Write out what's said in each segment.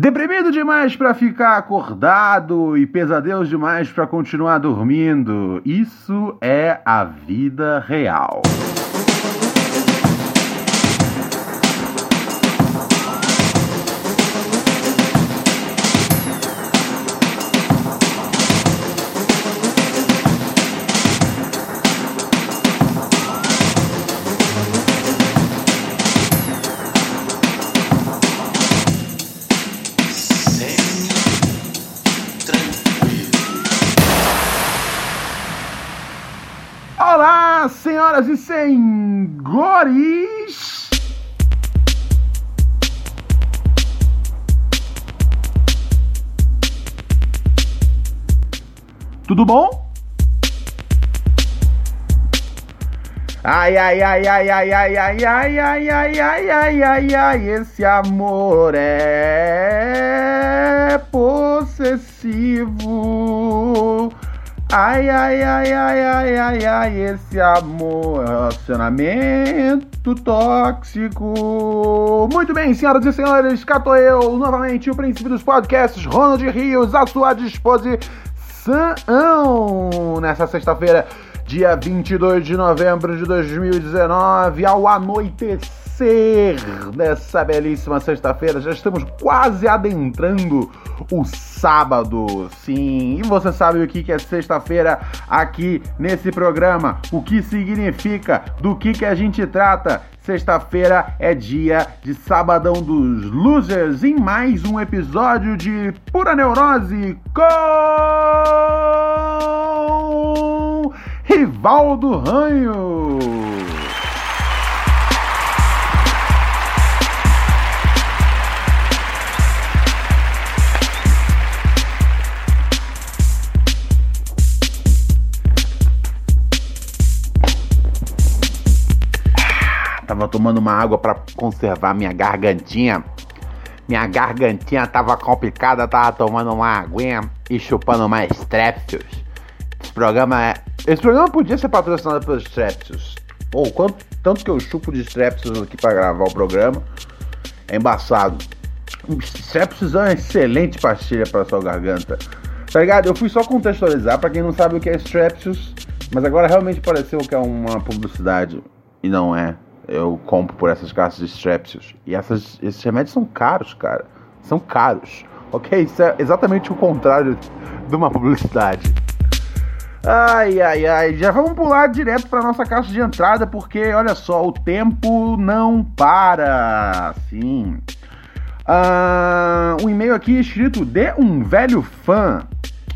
Deprimido demais para ficar acordado e pesadelos demais para continuar dormindo. Isso é a vida real. Senhoras e senhores! Tudo bom? Ai, ai, ai, ai, ai, ai, ai, ai, ai, ai, ai, ai, ai, ai, esse amor é possessivo. Ai, ai, ai, ai, ai, ai, ai, esse amor, relacionamento tóxico. Muito bem, senhoras e senhores, cá tô eu, novamente, o príncipe dos podcasts, Ronald Rios, à sua disposição. Nessa sexta-feira, dia 22 de novembro de 2019, ao anoitecer dessa belíssima sexta-feira, já estamos quase adentrando o sábado, sim. E você sabe o que é sexta-feira aqui nesse programa? O que significa? Do que que a gente trata? Sexta-feira é dia de Sabadão dos Losers em mais um episódio de Pura Neurose com Rivaldo Ranho. Tava tomando uma água para conservar minha gargantinha. Minha gargantinha tava complicada, tava tomando uma aguinha e chupando mais Strepsils. Esse programa é. Esse programa podia ser patrocinado pelos Strepsils. Ou quanto tanto que eu chupo de Strepsils aqui para gravar o programa. É embaçado. Strepsils é uma excelente pastilha para sua garganta. Tá ligado? Eu fui só contextualizar para quem não sabe o que é Strepsils, mas agora realmente pareceu que é uma publicidade e não é eu compro por essas caixas de Strepsils. E essas, esses remédios são caros, cara. São caros. Ok? Isso é exatamente o contrário de uma publicidade. Ai, ai, ai. Já vamos pular direto para nossa caixa de entrada, porque olha só, o tempo não para. Sim. Uh, um e-mail aqui escrito de um velho fã.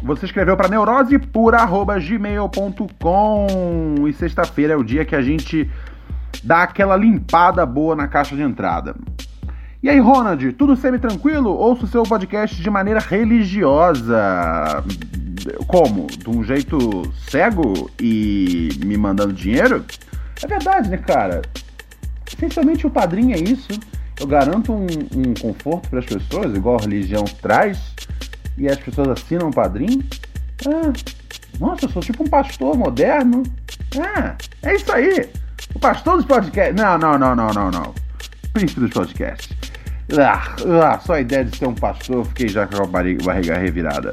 Você escreveu para neurosepura.gmail.com e sexta-feira é o dia que a gente dá aquela limpada boa na caixa de entrada. E aí, Ronald, tudo semi-tranquilo? Ouço seu podcast de maneira religiosa. Como? De um jeito cego e me mandando dinheiro? É verdade, né, cara? Essencialmente o padrinho é isso. Eu garanto um, um conforto para as pessoas, igual a religião traz, e as pessoas assinam o padrinho. Ah, nossa, eu sou tipo um pastor moderno. Ah, é isso aí. O pastor dos podcasts. Não, não, não, não, não, não. Príncipe dos podcasts. Ah, ah, só a ideia de ser um pastor, fiquei já com a barriga revirada.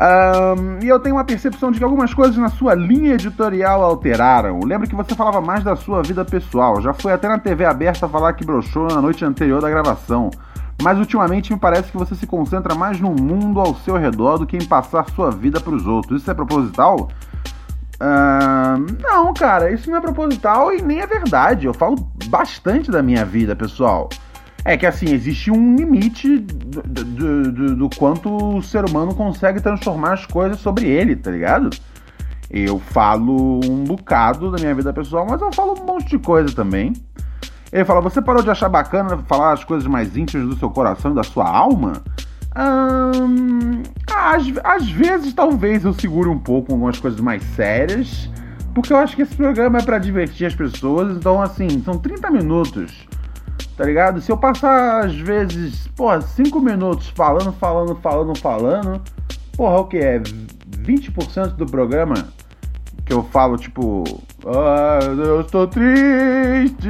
Um, e eu tenho uma percepção de que algumas coisas na sua linha editorial alteraram. Lembra que você falava mais da sua vida pessoal. Já foi até na TV aberta falar que broxou na noite anterior da gravação. Mas ultimamente me parece que você se concentra mais no mundo ao seu redor do que em passar sua vida para os outros. Isso é proposital? Uh, não, cara, isso não é proposital e nem é verdade. Eu falo bastante da minha vida, pessoal. É que assim, existe um limite do, do, do, do, quanto o ser humano consegue transformar as coisas sobre ele, tá ligado? Eu falo um bocado da minha vida pessoal, mas eu falo um monte de coisa também. Ele fala: Você parou de achar bacana falar as coisas mais íntimas do seu coração e da sua alma? Hum, às, às vezes, talvez eu segure um pouco algumas coisas mais sérias, porque eu acho que esse programa é para divertir as pessoas. Então, assim, são 30 minutos, tá ligado? Se eu passar, às vezes, porra, 5 minutos falando, falando, falando, falando, porra, o que é? 20% do programa que eu falo, tipo, ah, eu estou triste.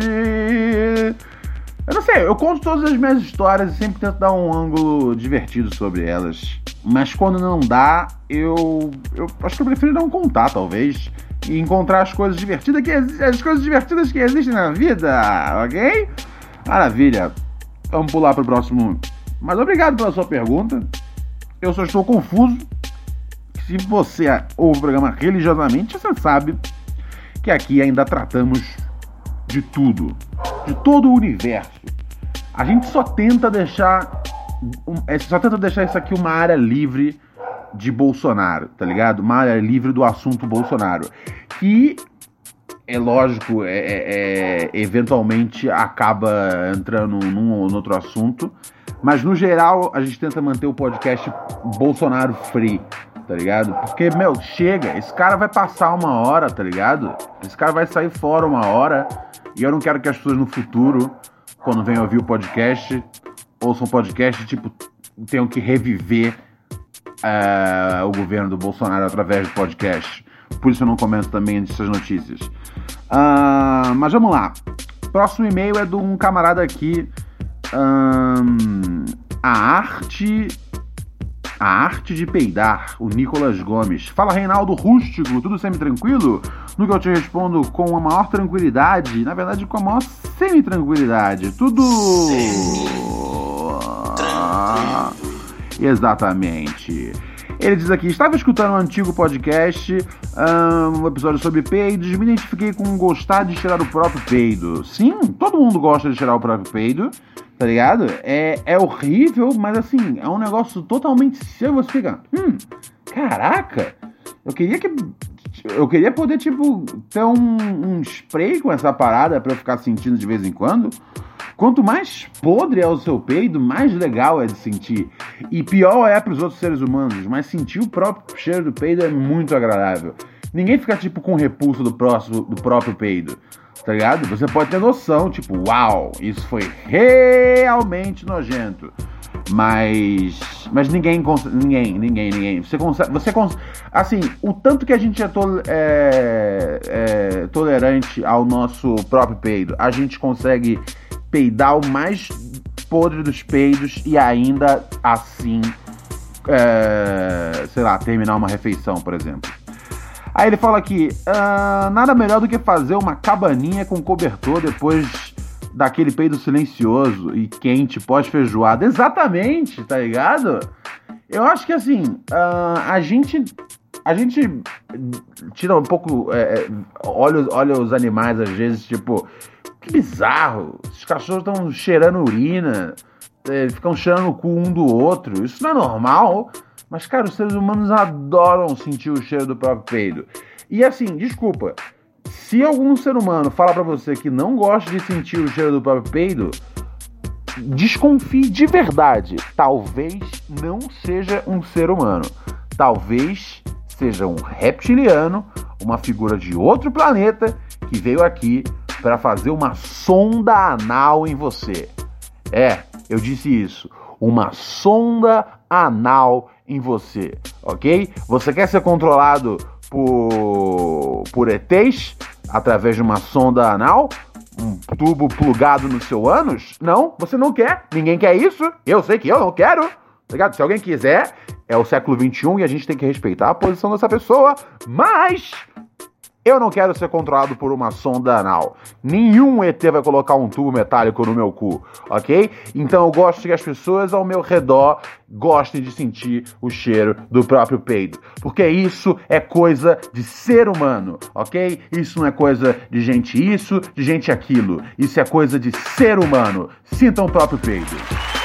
Eu não sei, eu conto todas as minhas histórias e sempre tento dar um ângulo divertido sobre elas. Mas quando não dá, eu, eu acho que eu prefiro não contar, talvez. E encontrar as coisas divertidas que as coisas divertidas que existem na vida, ok? Maravilha. Vamos pular para o próximo. Mas obrigado pela sua pergunta. Eu só estou confuso se você ouve o programa religiosamente, você sabe que aqui ainda tratamos de tudo, de todo o universo. A gente só tenta deixar é, só tenta deixar isso aqui uma área livre de Bolsonaro, tá ligado? Uma área livre do assunto Bolsonaro. Que é lógico, é, é, é eventualmente acaba entrando num ou outro assunto, mas no geral a gente tenta manter o podcast Bolsonaro free tá ligado? Porque, meu, chega, esse cara vai passar uma hora, tá ligado? Esse cara vai sair fora uma hora e eu não quero que as pessoas no futuro, quando venham ouvir o podcast, ouçam o podcast, tipo, tenham que reviver uh, o governo do Bolsonaro através do podcast. Por isso eu não comento também essas notícias. Uh, mas vamos lá. Próximo e-mail é de um camarada aqui. Um, a arte a Arte de Peidar, o Nicolas Gomes. Fala, Reinaldo Rústico, tudo semi-tranquilo? No que eu te respondo com a maior tranquilidade, na verdade com a maior semi-tranquilidade. Tudo. Ah, exatamente. Ele diz aqui: estava escutando um antigo podcast, um episódio sobre peidos, me identifiquei com gostar de tirar o próprio peido. Sim, todo mundo gosta de tirar o próprio peido tá ligado? É, é horrível, mas assim, é um negócio totalmente seu. Você fica, hum, caraca, eu queria que. Eu queria poder, tipo, ter um, um spray com essa parada para eu ficar sentindo de vez em quando. Quanto mais podre é o seu peido, mais legal é de sentir. E pior é para os outros seres humanos, mas sentir o próprio cheiro do peido é muito agradável. Ninguém fica, tipo, com repulso do, próximo, do próprio peido tá ligado? Você pode ter noção, tipo, uau, isso foi realmente nojento. Mas. Mas ninguém. Ninguém, ninguém, ninguém. Você consegue. Você consegue. Assim, o tanto que a gente é, tol é, é, tolerante ao nosso próprio peido, a gente consegue peidar o mais podre dos peidos e ainda assim. É, sei lá, terminar uma refeição, por exemplo. Aí ele fala aqui: ah, nada melhor do que fazer uma cabaninha com cobertor depois daquele peido silencioso e quente pós-feijoada. Exatamente, tá ligado? Eu acho que assim, uh, a gente. A gente tira um pouco. É, é, olha, olha os animais às vezes, tipo, que bizarro. Os cachorros estão cheirando urina, é, ficam cheirando o cu um do outro. Isso não é normal. Mas, cara, os seres humanos adoram sentir o cheiro do próprio peido. E assim, desculpa, se algum ser humano fala para você que não gosta de sentir o cheiro do próprio peido, desconfie de verdade. Talvez não seja um ser humano. Talvez seja um reptiliano, uma figura de outro planeta que veio aqui para fazer uma sonda anal em você. É, eu disse isso. Uma sonda anal em você, ok? Você quer ser controlado por, por ETs através de uma sonda anal? Um tubo plugado no seu ânus? Não, você não quer. Ninguém quer isso. Eu sei que eu não quero. Tá ligado? Se alguém quiser, é o século XXI e a gente tem que respeitar a posição dessa pessoa. Mas eu não quero ser controlado por uma sonda anal. Nenhum ET vai colocar um tubo metálico no meu cu, ok? Então eu gosto que as pessoas ao meu redor gostem de sentir o cheiro do próprio peido. Porque isso é coisa de ser humano, ok? Isso não é coisa de gente isso, de gente aquilo. Isso é coisa de ser humano. Sintam o próprio peido.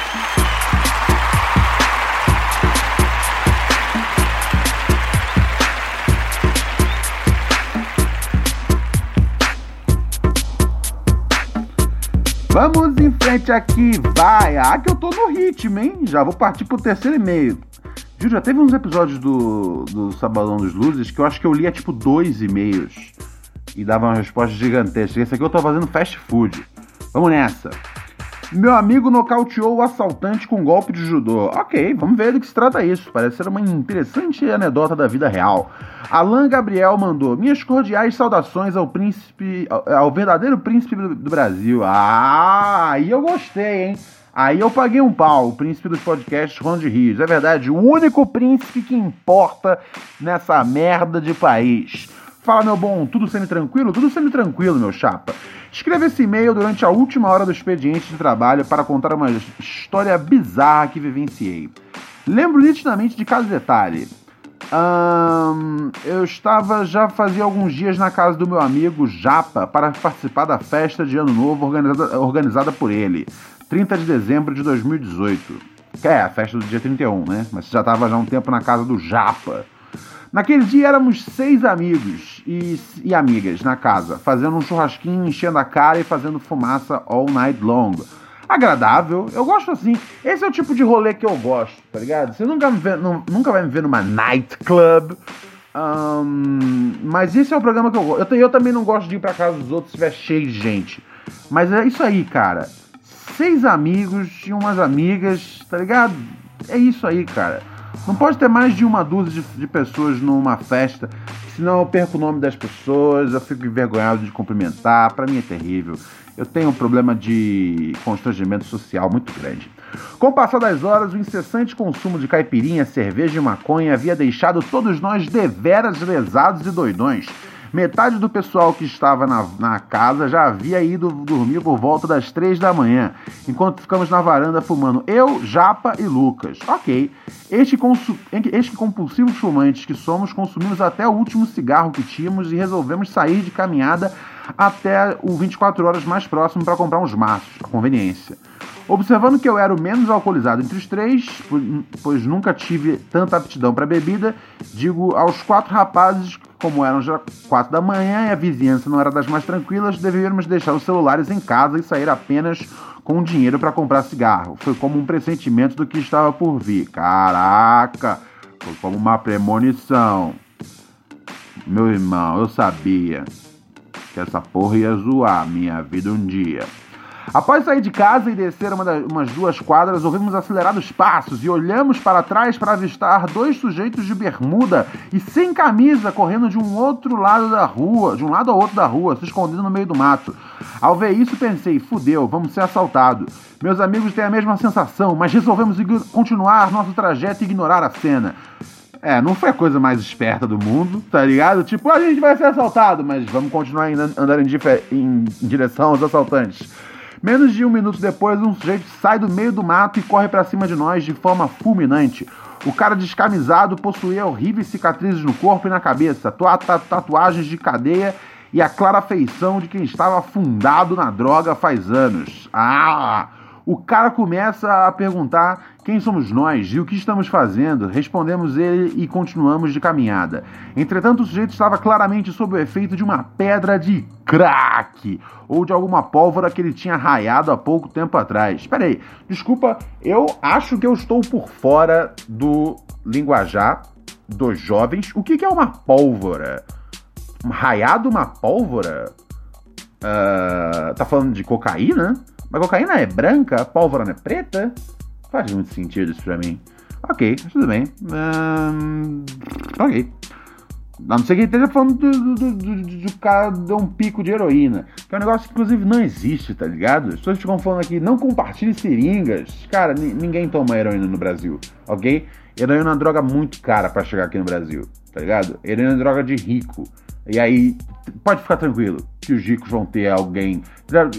Vamos em frente aqui, vai. Ah, que eu tô no ritmo, hein? Já vou partir pro terceiro e-mail. Júlio, já teve uns episódios do, do Sabadão dos Luzes que eu acho que eu lia tipo dois e-mails e dava uma resposta gigantesca. Esse aqui eu tô fazendo fast food. Vamos nessa. Meu amigo nocauteou o assaltante com um golpe de judô. Ok, vamos ver do que se trata isso. Parece ser uma interessante anedota da vida real. Alan Gabriel mandou minhas cordiais saudações ao príncipe, ao verdadeiro príncipe do Brasil. Ah, aí eu gostei, hein? Aí eu paguei um pau, o príncipe dos podcasts Ronald Rios. É verdade, o único príncipe que importa nessa merda de país. Fala, meu bom, tudo semi-tranquilo? Tudo semi-tranquilo, meu chapa. Escreva esse e-mail durante a última hora do expediente de trabalho para contar uma história bizarra que vivenciei. Lembro nitidamente de cada detalhe. eu estava já fazia alguns dias na casa do meu amigo Japa para participar da festa de Ano Novo organizada, organizada por ele, 30 de dezembro de 2018. Que é a festa do dia 31, né? Mas já estava já um tempo na casa do Japa. Naquele dia éramos seis amigos e, e, amigas na casa, fazendo um churrasquinho, enchendo a cara e fazendo fumaça all night long. Agradável, eu gosto assim. Esse é o tipo de rolê que eu gosto, tá ligado? Você nunca, vê, nunca vai me ver numa nightclub. Um, mas esse é o programa que eu gosto. Eu, eu também não gosto de ir pra casa dos outros se estiver cheio de gente. Mas é isso aí, cara. Seis amigos e umas amigas, tá ligado? É isso aí, cara. Não pode ter mais de uma dúzia de, de pessoas numa festa, senão eu perco o nome das pessoas, eu fico envergonhado de cumprimentar, para mim é terrível. Eu tenho um problema de constrangimento social muito grande. Com o passar das horas, o incessante consumo de caipirinha, cerveja e maconha havia deixado todos nós deveras lesados e doidões. Metade do pessoal que estava na, na casa já havia ido dormir por volta das três da manhã, enquanto ficamos na varanda fumando eu, Japa e Lucas. Ok. Este, este compulsivos fumantes que somos, consumimos até o último cigarro que tínhamos e resolvemos sair de caminhada até o 24 horas mais próximo para comprar uns maços, a conveniência. Observando que eu era o menos alcoolizado entre os três, pois nunca tive tanta aptidão para bebida, digo aos quatro rapazes, como eram já quatro da manhã e a vizinhança não era das mais tranquilas, deveríamos deixar os celulares em casa e sair apenas com dinheiro para comprar cigarro. Foi como um pressentimento do que estava por vir. Caraca! Foi como uma premonição. Meu irmão, eu sabia que essa porra ia zoar minha vida um dia. Após sair de casa e descer uma das, umas duas quadras, ouvimos acelerados passos e olhamos para trás para avistar dois sujeitos de bermuda e sem camisa correndo de um outro lado da rua, de um lado ao outro da rua, se escondendo no meio do mato. Ao ver isso, pensei: fudeu, vamos ser assaltados. Meus amigos têm a mesma sensação, mas resolvemos continuar nosso trajeto e ignorar a cena. É, não foi a coisa mais esperta do mundo, tá ligado? Tipo, a gente vai ser assaltado, mas vamos continuar andando em, em direção aos assaltantes. Menos de um minuto depois, um sujeito sai do meio do mato e corre para cima de nós de forma fulminante. O cara descamisado possuía horríveis cicatrizes no corpo e na cabeça, tatuagens de cadeia e a clara feição de quem estava afundado na droga faz anos. Ah! O cara começa a perguntar quem somos nós e o que estamos fazendo. Respondemos ele e continuamos de caminhada. Entretanto, o sujeito estava claramente sob o efeito de uma pedra de crack ou de alguma pólvora que ele tinha raiado há pouco tempo atrás. Espera aí, desculpa, eu acho que eu estou por fora do linguajar dos jovens. O que, é uma pólvora? Raiado uma pólvora? Uh, tá falando de cocaína? Mas cocaína é branca, pólvora não é preta? Faz muito sentido isso pra mim. Ok, tudo bem. Um, ok. A não ser que ele esteja falando do, do, do, do, cara deu um pico de heroína. Que é um negócio que, inclusive, não existe, tá ligado? As pessoas ficam falando aqui, não compartilhe seringas. Cara, ninguém toma heroína no Brasil, ok? Heroína é uma droga muito cara para chegar aqui no Brasil, tá ligado? Heroína é droga de rico. E aí, pode ficar tranquilo que os ricos vão ter alguém.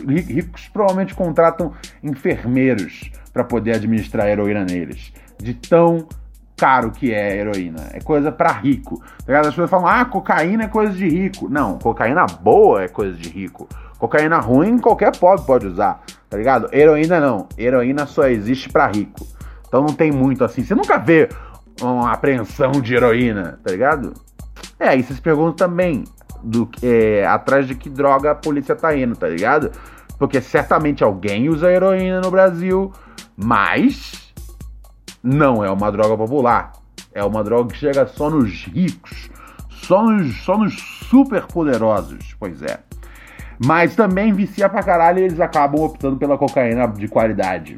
Ricos provavelmente contratam enfermeiros para poder administrar a heroína neles. De tão caro que é a heroína. É coisa para rico. Tá As pessoas falam, ah, cocaína é coisa de rico. Não, cocaína boa é coisa de rico. Cocaína ruim qualquer pobre pode usar, tá ligado? Heroína não. Heroína só existe para rico. Então não tem muito assim. Você nunca vê uma apreensão de heroína, tá ligado? É, aí você se pergunta também do, é, atrás de que droga a polícia tá indo, tá ligado? Porque certamente alguém usa heroína no Brasil, mas não é uma droga popular. É uma droga que chega só nos ricos, só nos, só nos super poderosos. Pois é. Mas também vicia pra caralho e eles acabam optando pela cocaína de qualidade.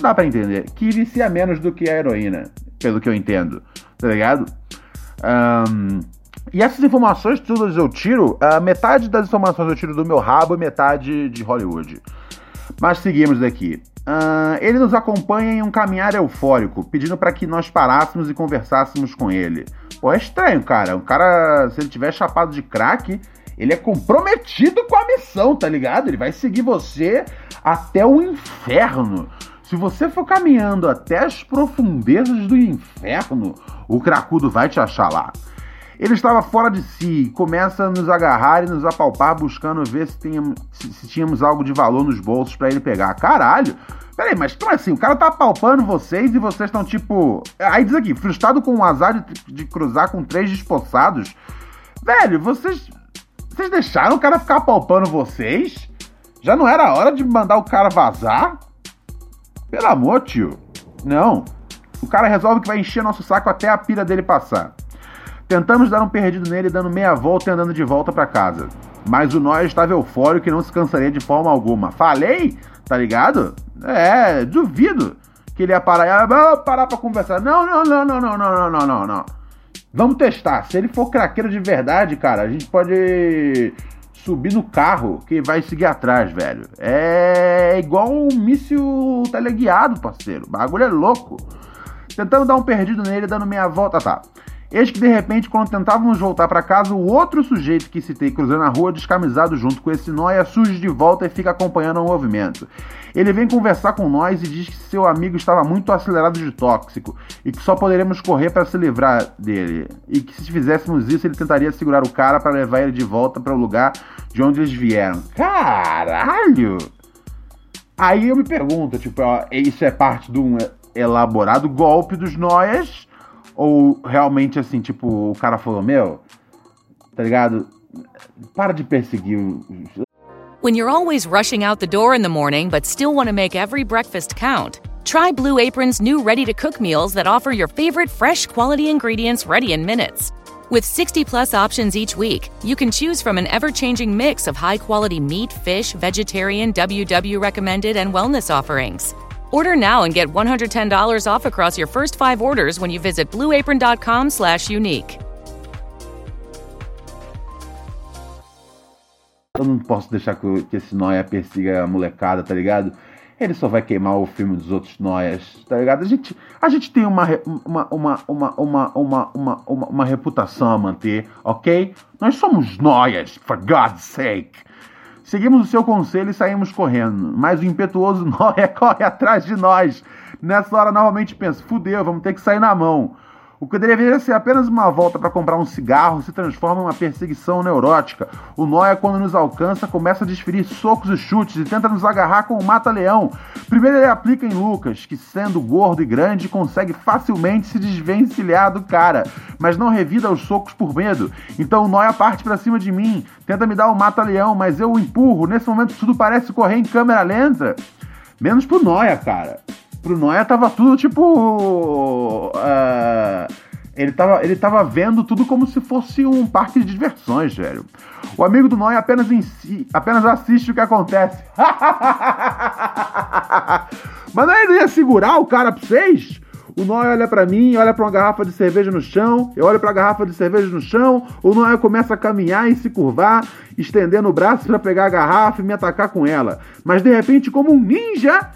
Dá pra entender. Que vicia menos do que a heroína, pelo que eu entendo. Tá ligado? Um, e essas informações todas eu tiro, uh, metade das informações eu tiro do meu rabo e metade de Hollywood. Mas seguimos daqui. Uh, ele nos acompanha em um caminhar eufórico, pedindo para que nós parássemos e conversássemos com ele. Pô, é estranho, cara. Um cara, se ele tiver chapado de crack, ele é comprometido com a missão, tá ligado? Ele vai seguir você até o inferno. Se você for caminhando até as profundezas do inferno, o cracudo vai te achar lá. Ele estava fora de si, começa a nos agarrar e nos apalpar, buscando ver se tínhamos, se, tínhamos algo de valor nos bolsos para ele pegar. Caralho! Peraí, mas como assim? O cara tá apalpando vocês e vocês estão tipo. Aí diz aqui, frustrado com o azar de, de cruzar com três desposados. Velho, vocês vocês deixaram o cara ficar apalpando vocês? Já não era hora de mandar o cara vazar? Pelo amor, tio. Não. O cara resolve que vai encher nosso saco até a pira dele passar. Tentamos dar um perdido nele, dando meia volta e andando de volta para casa. Mas o Noia estava eufórico e não se cansaria de forma alguma. Falei? Tá ligado? É, duvido que ele ia parar. Ia parar pra conversar. Não, não, não, não, não, não, não, não, não. Vamos testar. Se ele for craqueiro de verdade, cara, a gente pode subir no carro que vai seguir atrás, velho. É igual um míssil teleguiado, parceiro. O bagulho é louco. Tentando dar um perdido nele, dando meia volta, tá. Eis que de repente, quando tentávamos voltar para casa, o outro sujeito que citei cruzando a rua, descamisado junto com esse nóia, surge de volta e fica acompanhando o movimento. Ele vem conversar com nós e diz que seu amigo estava muito acelerado de tóxico e que só poderemos correr para se livrar dele. E que se fizéssemos isso, ele tentaria segurar o cara para levar ele de volta para o lugar de onde eles vieram. Caralho! Aí eu me pergunto, tipo, isso é parte de um elaborado golpe dos noias? Ou realmente assim, tipo, o cara falou, meu, tá ligado? Para de perseguir. When you're always rushing out the door in the morning but still want to make every breakfast count, try Blue Apron's new ready to cook meals that offer your favorite fresh quality ingredients ready in minutes. With 60 plus options each week, you can choose from an ever changing mix of high quality meat, fish, vegetarian, WW recommended, and wellness offerings. Order now and get $110 off across your first five orders when you visit blueapron.com slash unique. Eu não posso deixar que, esse noia persiga a molecada, tá ligado? Ele só vai queimar o filme dos outros noias, tá ligado? A gente, a gente tem uma, uma, uma, uma, uma, uma, uma, uma, uma reputação a manter, ok? Nós somos noias, for God's sake. Seguimos o seu conselho e saímos correndo, mas o impetuoso Noé corre atrás de nós. Nessa hora, novamente penso: fudeu, vamos ter que sair na mão. O que deveria ser apenas uma volta para comprar um cigarro se transforma em uma perseguição neurótica. O Noia, quando nos alcança, começa a desferir socos e chutes e tenta nos agarrar com o mata-leão. Primeiro ele aplica em Lucas, que sendo gordo e grande, consegue facilmente se desvencilhar do cara, mas não revida os socos por medo. Então o Noia parte para cima de mim, tenta me dar o um mata-leão, mas eu o empurro. Nesse momento tudo parece correr em câmera lenta. Menos pro Noia, cara pro Noia tava tudo tipo. Uh, ele, tava, ele tava vendo tudo como se fosse um parque de diversões, velho. O amigo do Noia apenas, em si, apenas assiste o que acontece. Mas não ele ia segurar o cara pra vocês? O Noia olha para mim, olha para uma garrafa de cerveja no chão, eu olho para a garrafa de cerveja no chão, o Noia começa a caminhar e se curvar, estendendo o braço para pegar a garrafa e me atacar com ela. Mas de repente, como um ninja,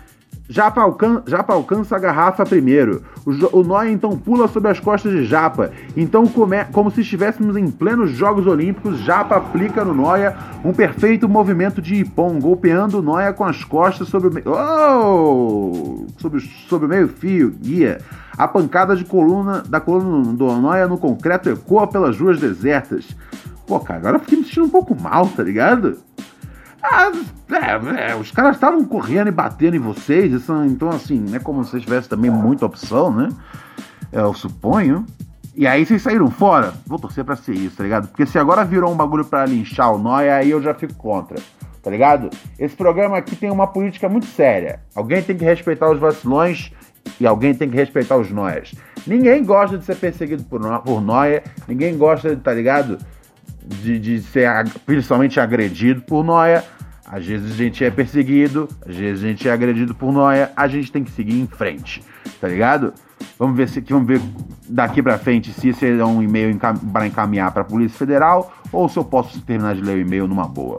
Japa, alcan Japa alcança a garrafa primeiro. O, o Noia então pula sobre as costas de Japa. Então, come como se estivéssemos em plenos Jogos Olímpicos, Japa aplica no Noia um perfeito movimento de Ippon, golpeando o Noia com as costas sobre o meio. Oh! Sobre, sobre o meio-fio, guia. A pancada de coluna da coluna do Noia no concreto ecoa pelas ruas desertas. Pô, cara, agora eu fiquei me sentindo um pouco mal, tá ligado? Ah, é, é, os caras estavam correndo e batendo em vocês, isso, então assim, é como se vocês tivessem também muita opção, né? Eu suponho. E aí vocês saíram fora? Vou torcer pra ser isso, tá ligado? Porque se agora virou um bagulho pra linchar o Noia, aí eu já fico contra. tá ligado? Esse programa aqui tem uma política muito séria. Alguém tem que respeitar os vacilões e alguém tem que respeitar os noias. Ninguém gosta de ser perseguido por, por noia, ninguém gosta, tá ligado? De, de ser principalmente agredido por noia. Às vezes a gente é perseguido, às vezes a gente é agredido por noia, a gente tem que seguir em frente, tá ligado? Vamos ver se vamos ver daqui para frente se esse é um e-mail para encaminhar para a Polícia Federal ou se eu posso terminar de ler o e-mail numa boa.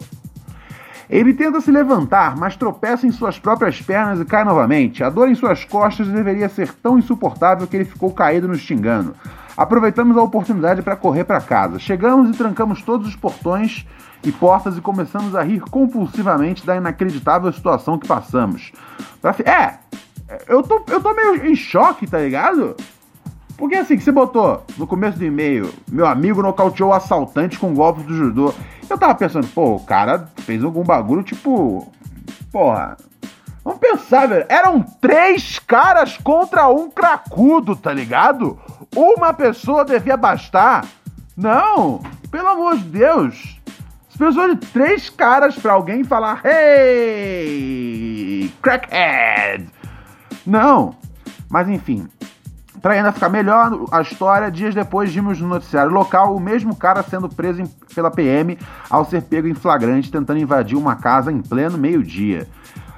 Ele tenta se levantar, mas tropeça em suas próprias pernas e cai novamente. A dor em suas costas deveria ser tão insuportável que ele ficou caído nos xingando. Aproveitamos a oportunidade para correr para casa. Chegamos e trancamos todos os portões e portas e começamos a rir compulsivamente da inacreditável situação que passamos. É, eu tô, eu tô meio em choque, tá ligado? Porque assim, que você botou no começo do e-mail, meu amigo nocauteou o assaltante com golpes do judô. Eu tava pensando, pô, o cara fez algum bagulho tipo. Porra. Vamos pensar, velho. Eram três caras contra um cracudo, tá ligado? Uma pessoa devia bastar. Não, pelo amor de Deus. Você precisou de três caras pra alguém falar: Hey, crackhead! Não. Mas enfim, para ainda ficar melhor a história, dias depois vimos no noticiário local o mesmo cara sendo preso pela PM ao ser pego em flagrante tentando invadir uma casa em pleno meio-dia.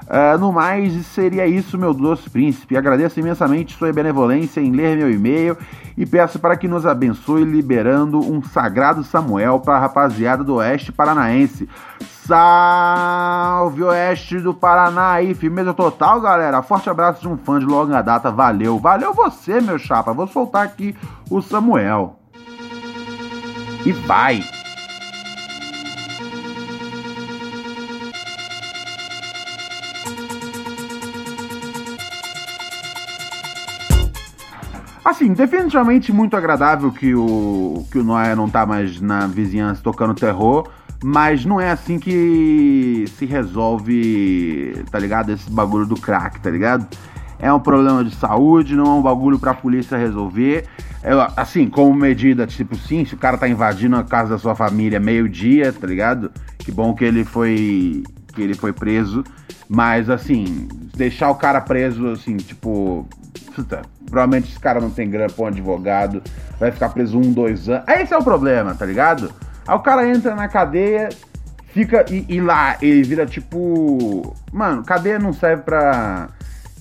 Uh, no mais, seria isso, meu doce príncipe. Agradeço imensamente sua benevolência em ler meu e-mail e peço para que nos abençoe liberando um sagrado Samuel para a rapaziada do Oeste Paranaense. Salve Oeste do Paraná aí, firmeza total, galera. Forte abraço de um fã de longa data, valeu. Valeu você, meu chapa. Vou soltar aqui o Samuel. E vai! Assim, definitivamente muito agradável que o, que o Noé não tá mais na vizinhança tocando terror, mas não é assim que se resolve, tá ligado? Esse bagulho do crack, tá ligado? É um problema de saúde, não é um bagulho pra polícia resolver. É, assim, como medida, tipo, sim, se o cara tá invadindo a casa da sua família meio-dia, tá ligado? Que bom que ele foi. que ele foi preso. Mas assim, deixar o cara preso, assim, tipo, provavelmente esse cara não tem grana pra um advogado, vai ficar preso um, dois anos. Esse é o problema, tá ligado? Aí o cara entra na cadeia, fica. E, e lá ele vira tipo. Mano, cadeia não serve pra.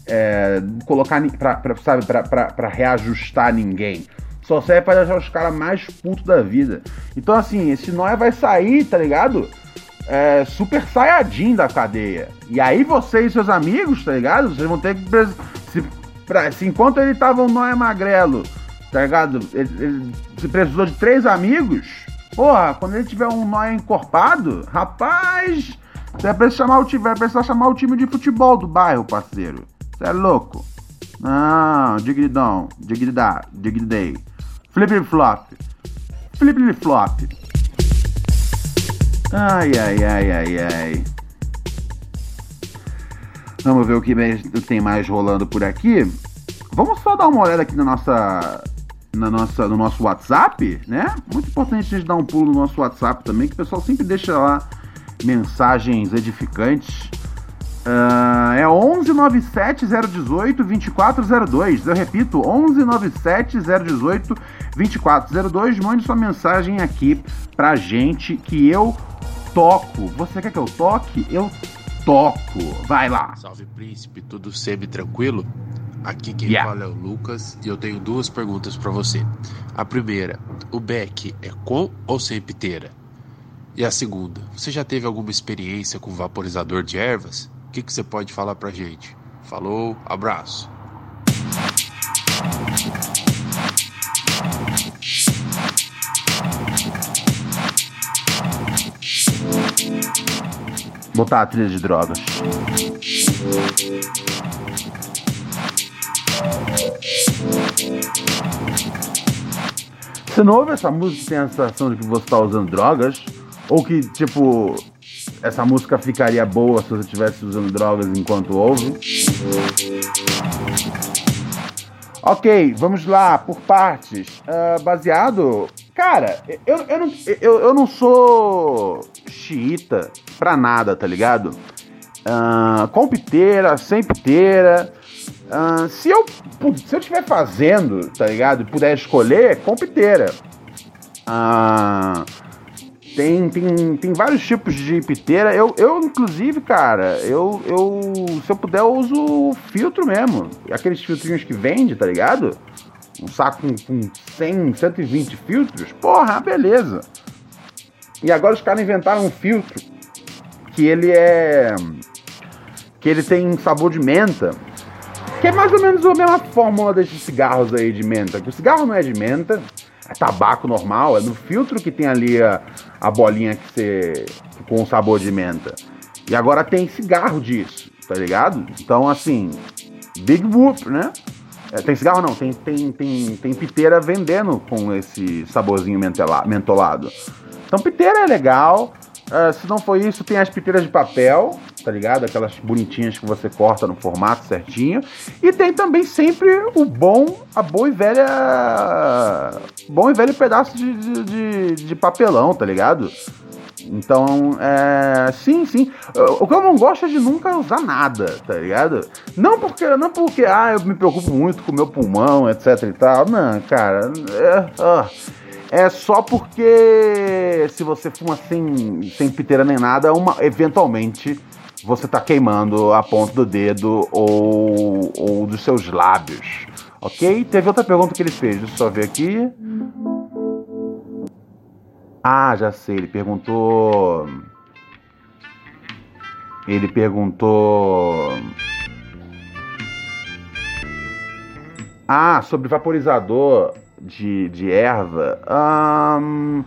É, colocar. Pra, pra, sabe, pra, pra, pra reajustar ninguém. Só serve pra deixar os caras mais putos da vida. Então, assim, esse Noia vai sair, tá ligado? É, super saiyajin da cadeia. E aí você e seus amigos, tá ligado? Vocês vão ter que se pra, se enquanto ele tava um nóia magrelo, tá ligado? Ele, ele, se precisou de três amigos, porra, quando ele tiver um nóia encorpado, rapaz, você vai precisar chamar o time, vai precisar chamar o time de futebol do bairro, parceiro. Você é louco? Não, digridão, digridá, digridei. Flip flop. Flip flop. Ai, ai, ai, ai, ai. Vamos ver o que tem mais rolando por aqui. Vamos só dar uma olhada aqui na nossa, na nossa, no nosso WhatsApp, né? Muito importante a gente dar um pulo no nosso WhatsApp também, que o pessoal sempre deixa lá mensagens edificantes. Uh, é 1197 018 2402. Eu repito, 1197 018 2402. Mande sua mensagem aqui pra gente que eu toco. Você quer que eu toque? Eu toco. Vai lá. Salve príncipe, tudo sempre tranquilo? Aqui quem yeah. fala é o Lucas e eu tenho duas perguntas para você. A primeira, o beck é com ou sem piteira? E a segunda, você já teve alguma experiência com vaporizador de ervas? O que, que você pode falar pra gente? Falou, abraço. Botar a trilha de drogas. Você não ouve essa música tem a sensação de que você está usando drogas? Ou que, tipo, essa música ficaria boa se você estivesse usando drogas enquanto ouve? Ok, vamos lá, por partes. Uh, baseado. Cara, eu, eu, não, eu, eu não sou xiita pra nada, tá ligado? Uh, com piteira, sem piteira. Uh, se eu se eu estiver fazendo, tá ligado? E puder escolher, com piteira. Uh, tem, tem, tem vários tipos de piteira. Eu, eu inclusive, cara, eu, eu se eu puder, eu uso filtro mesmo. Aqueles filtrinhos que vende, tá ligado? Um saco com, com 100, 120 filtros. Porra, beleza. E agora os caras inventaram um filtro que ele é. que ele tem sabor de menta. Que é mais ou menos a mesma fórmula desses cigarros aí de menta. Que o cigarro não é de menta, é tabaco normal, é no filtro que tem ali a, a bolinha que você. com sabor de menta. E agora tem cigarro disso, tá ligado? Então, assim, Big Whoop, né? É, tem cigarro não, tem, tem, tem, tem piteira vendendo com esse saborzinho mentolado. Então, piteira é legal. Uh, se não for isso, tem as piteiras de papel, tá ligado? Aquelas bonitinhas que você corta no formato certinho. E tem também sempre o bom, a boa e velha. Bom e velho pedaço de, de, de, de papelão, tá ligado? Então, é. Sim, sim. O que eu não gosto é de nunca usar nada, tá ligado? Não porque, não porque ah, eu me preocupo muito com o meu pulmão, etc e tal. Não, cara. É, é só porque se você fuma sem, sem piteira nem nada, uma, eventualmente você tá queimando a ponta do dedo ou, ou dos seus lábios. Ok? Teve outra pergunta que ele fez, deixa eu só ver aqui. Ah, já sei, ele perguntou. Ele perguntou. Ah, sobre vaporizador de, de erva. Um,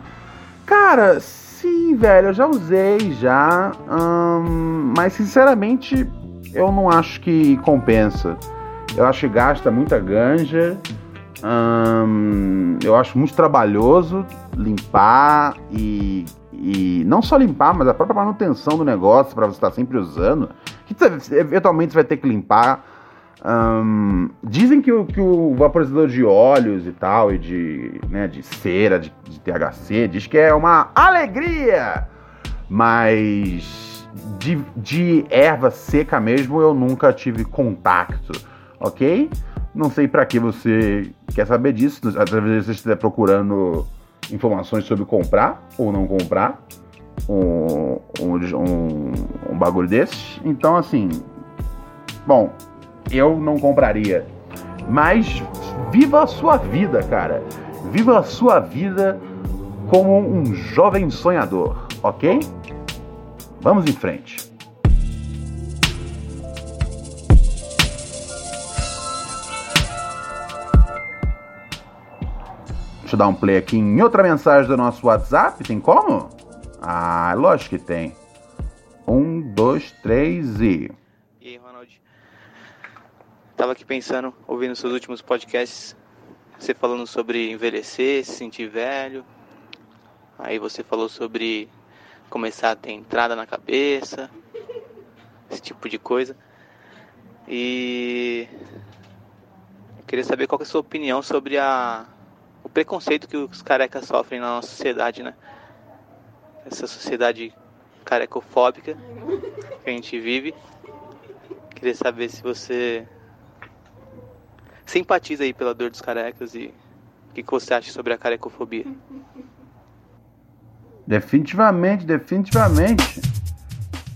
cara, sim, velho, eu já usei já. Um, mas sinceramente, eu não acho que compensa. Eu acho que gasta muita ganja. Eu acho muito trabalhoso limpar e, e não só limpar, mas a própria manutenção do negócio para você estar sempre usando. Que eventualmente você vai ter que limpar. Um, dizem que o, que o vaporizador de óleos e tal, e de, né, de cera, de, de THC, diz que é uma alegria, mas de, de erva seca mesmo eu nunca tive contato, ok? Não sei para que você quer saber disso. Vezes você estiver procurando informações sobre comprar ou não comprar um, um, um bagulho desse. Então, assim, bom, eu não compraria. Mas viva a sua vida, cara. Viva a sua vida como um jovem sonhador, ok? Vamos em frente. Deixa eu dar um play aqui em outra mensagem do nosso WhatsApp. Tem como? Ah, lógico que tem. Um, dois, três e. Tava aqui pensando, ouvindo seus últimos podcasts, você falando sobre envelhecer, se sentir velho. Aí você falou sobre começar a ter entrada na cabeça, esse tipo de coisa. E eu queria saber qual é a sua opinião sobre a o preconceito que os carecas sofrem na nossa sociedade, né? Essa sociedade carecofóbica que a gente vive. Queria saber se você simpatiza aí pela dor dos carecas e o que, que você acha sobre a carecofobia. Definitivamente, definitivamente.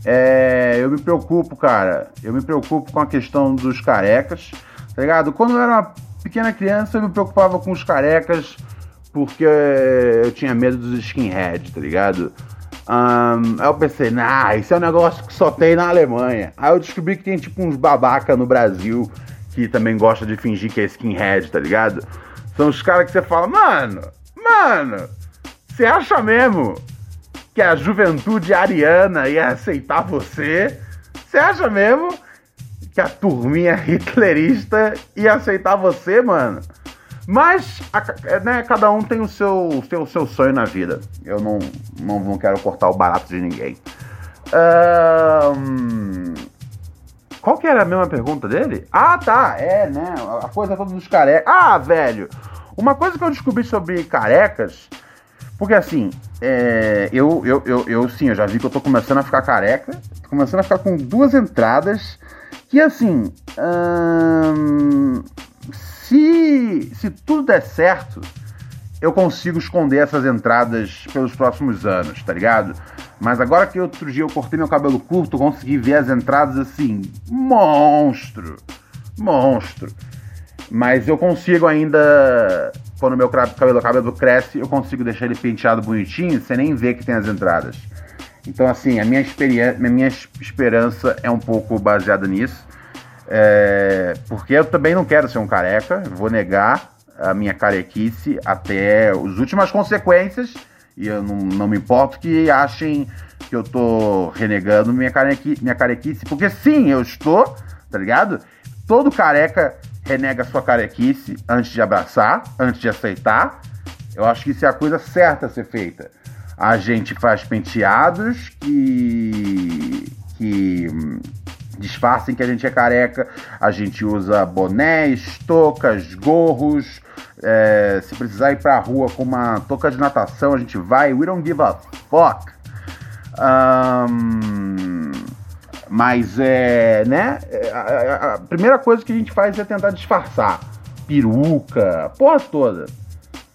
É, eu me preocupo, cara. Eu me preocupo com a questão dos carecas, tá ligado? Quando eu era uma pequena criança eu me preocupava com os carecas porque eu tinha medo dos skinheads, tá ligado? Um, aí eu pensei, nah, isso é um negócio que só tem na Alemanha. Aí eu descobri que tem tipo uns babaca no Brasil que também gosta de fingir que é skinhead, tá ligado? São os caras que você fala, mano, mano, você acha mesmo que a juventude ariana ia aceitar você? Você acha mesmo que a turminha hitlerista ia aceitar você, mano. Mas, a, né, cada um tem o seu, seu, seu sonho na vida. Eu não, não, não quero cortar o barato de ninguém. Um, qual que era a mesma pergunta dele? Ah, tá, é, né, a coisa toda dos carecas. Ah, velho, uma coisa que eu descobri sobre carecas Porque assim, é, eu, eu, eu, eu sim, eu já vi que eu tô começando a ficar careca, tô começando a ficar com duas entradas que assim, hum, se, se tudo der certo, eu consigo esconder essas entradas pelos próximos anos, tá ligado? Mas agora que outro dia eu cortei meu cabelo curto, consegui ver as entradas assim, monstro, monstro. Mas eu consigo ainda, quando meu cabelo, cabelo cresce, eu consigo deixar ele penteado bonitinho, sem nem ver que tem as entradas. Então, assim, a minha, experiência, a minha esperança é um pouco baseada nisso. É, porque eu também não quero ser um careca, vou negar a minha carequice até as últimas consequências. E eu não, não me importo que achem que eu tô renegando minha, carequi, minha carequice, porque sim, eu estou, tá ligado? Todo careca renega sua carequice antes de abraçar, antes de aceitar. Eu acho que isso é a coisa certa a ser feita. A gente faz penteados que, que disfarcem que a gente é careca. A gente usa bonés, toucas, gorros. É, se precisar ir pra rua com uma touca de natação, a gente vai. We don't give a fuck. Um, mas é, né? É, a, a, primeira coisa que a gente faz é tentar disfarçar. Peruca, porra toda.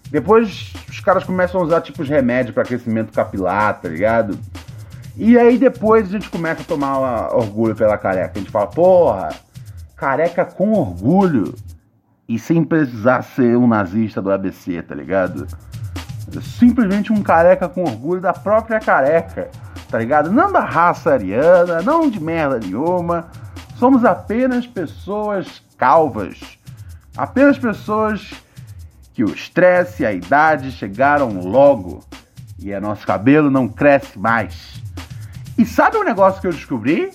Depois os caras começam a usar tipos de remédio para crescimento capilar, tá ligado? E aí depois a gente começa a tomar orgulho pela careca. A gente fala, porra, careca com orgulho. E sem precisar ser um nazista do ABC, tá ligado? Simplesmente um careca com orgulho da própria careca tá ligado? Não da raça ariana, não de merda nenhuma. Somos apenas pessoas calvas. Apenas pessoas que o estresse e a idade chegaram logo e a nosso cabelo não cresce mais. E sabe um negócio que eu descobri?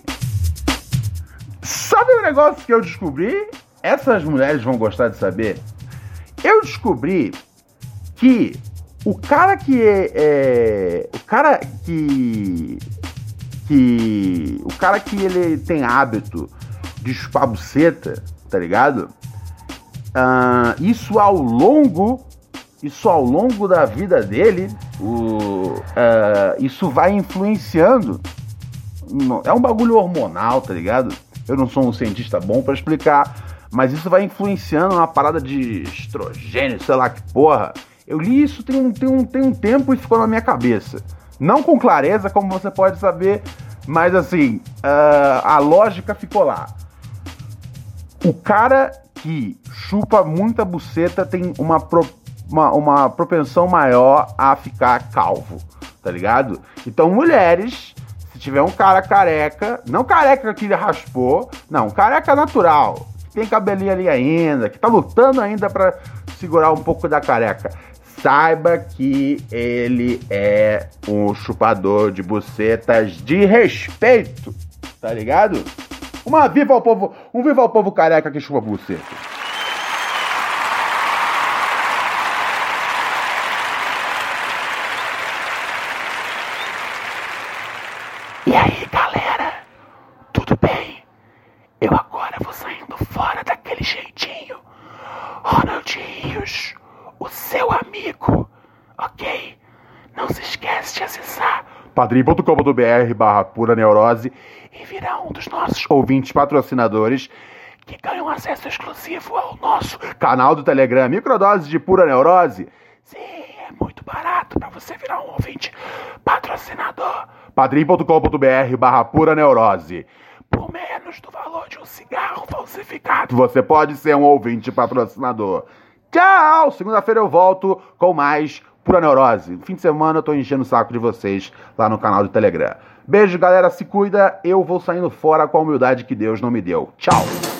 Sabe um negócio que eu descobri? Essas mulheres vão gostar de saber. Eu descobri que o cara que é, é, o cara que que o cara que ele tem hábito de chupar buceta, tá ligado? Uh, isso ao longo isso ao longo da vida dele, o, uh, isso vai influenciando. É um bagulho hormonal, tá ligado? Eu não sou um cientista bom para explicar, mas isso vai influenciando uma parada de estrogênio, sei lá que porra eu li isso tem um, tem, um, tem um tempo e ficou na minha cabeça. Não com clareza, como você pode saber, mas assim, uh, a lógica ficou lá. O cara que chupa muita buceta tem uma, pro, uma, uma propensão maior a ficar calvo, tá ligado? Então, mulheres, se tiver um cara careca, não careca que ele raspou, não, careca natural, tem cabelinho ali ainda, que tá lutando ainda para segurar um pouco da careca saiba que ele é um chupador de bucetas de respeito, tá ligado? Uma viva ao povo, um viva ao povo careca que chupa buceta. E aí, galera? Tudo bem? Eu agora vou saindo fora daquele jeitinho. Ronaldinhos o seu amigo, ok? Não se esquece de acessar padrim.com.br barra pura neurose e virar um dos nossos ouvintes patrocinadores que ganham acesso exclusivo ao nosso canal do Telegram Microdose de Pura Neurose. Sim, é muito barato para você virar um ouvinte patrocinador. padrim.com.br barra pura neurose. Por menos do valor de um cigarro falsificado, você pode ser um ouvinte patrocinador. Tchau! Segunda-feira eu volto com mais Pura Neurose. Fim de semana eu tô enchendo o saco de vocês lá no canal do Telegram. Beijo, galera. Se cuida. Eu vou saindo fora com a humildade que Deus não me deu. Tchau!